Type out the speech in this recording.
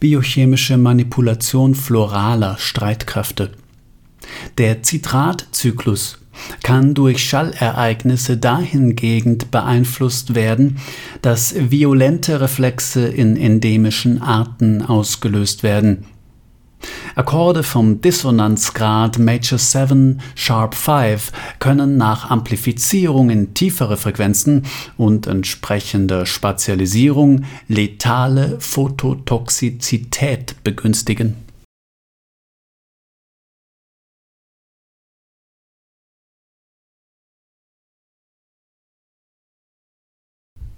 biochemische Manipulation floraler Streitkräfte. Der Zitratzyklus kann durch Schallereignisse dahingehend beeinflusst werden, dass violente Reflexe in endemischen Arten ausgelöst werden. Akkorde vom Dissonanzgrad Major 7 Sharp 5 können nach Amplifizierung in tiefere Frequenzen und entsprechender Spatialisierung letale Phototoxizität begünstigen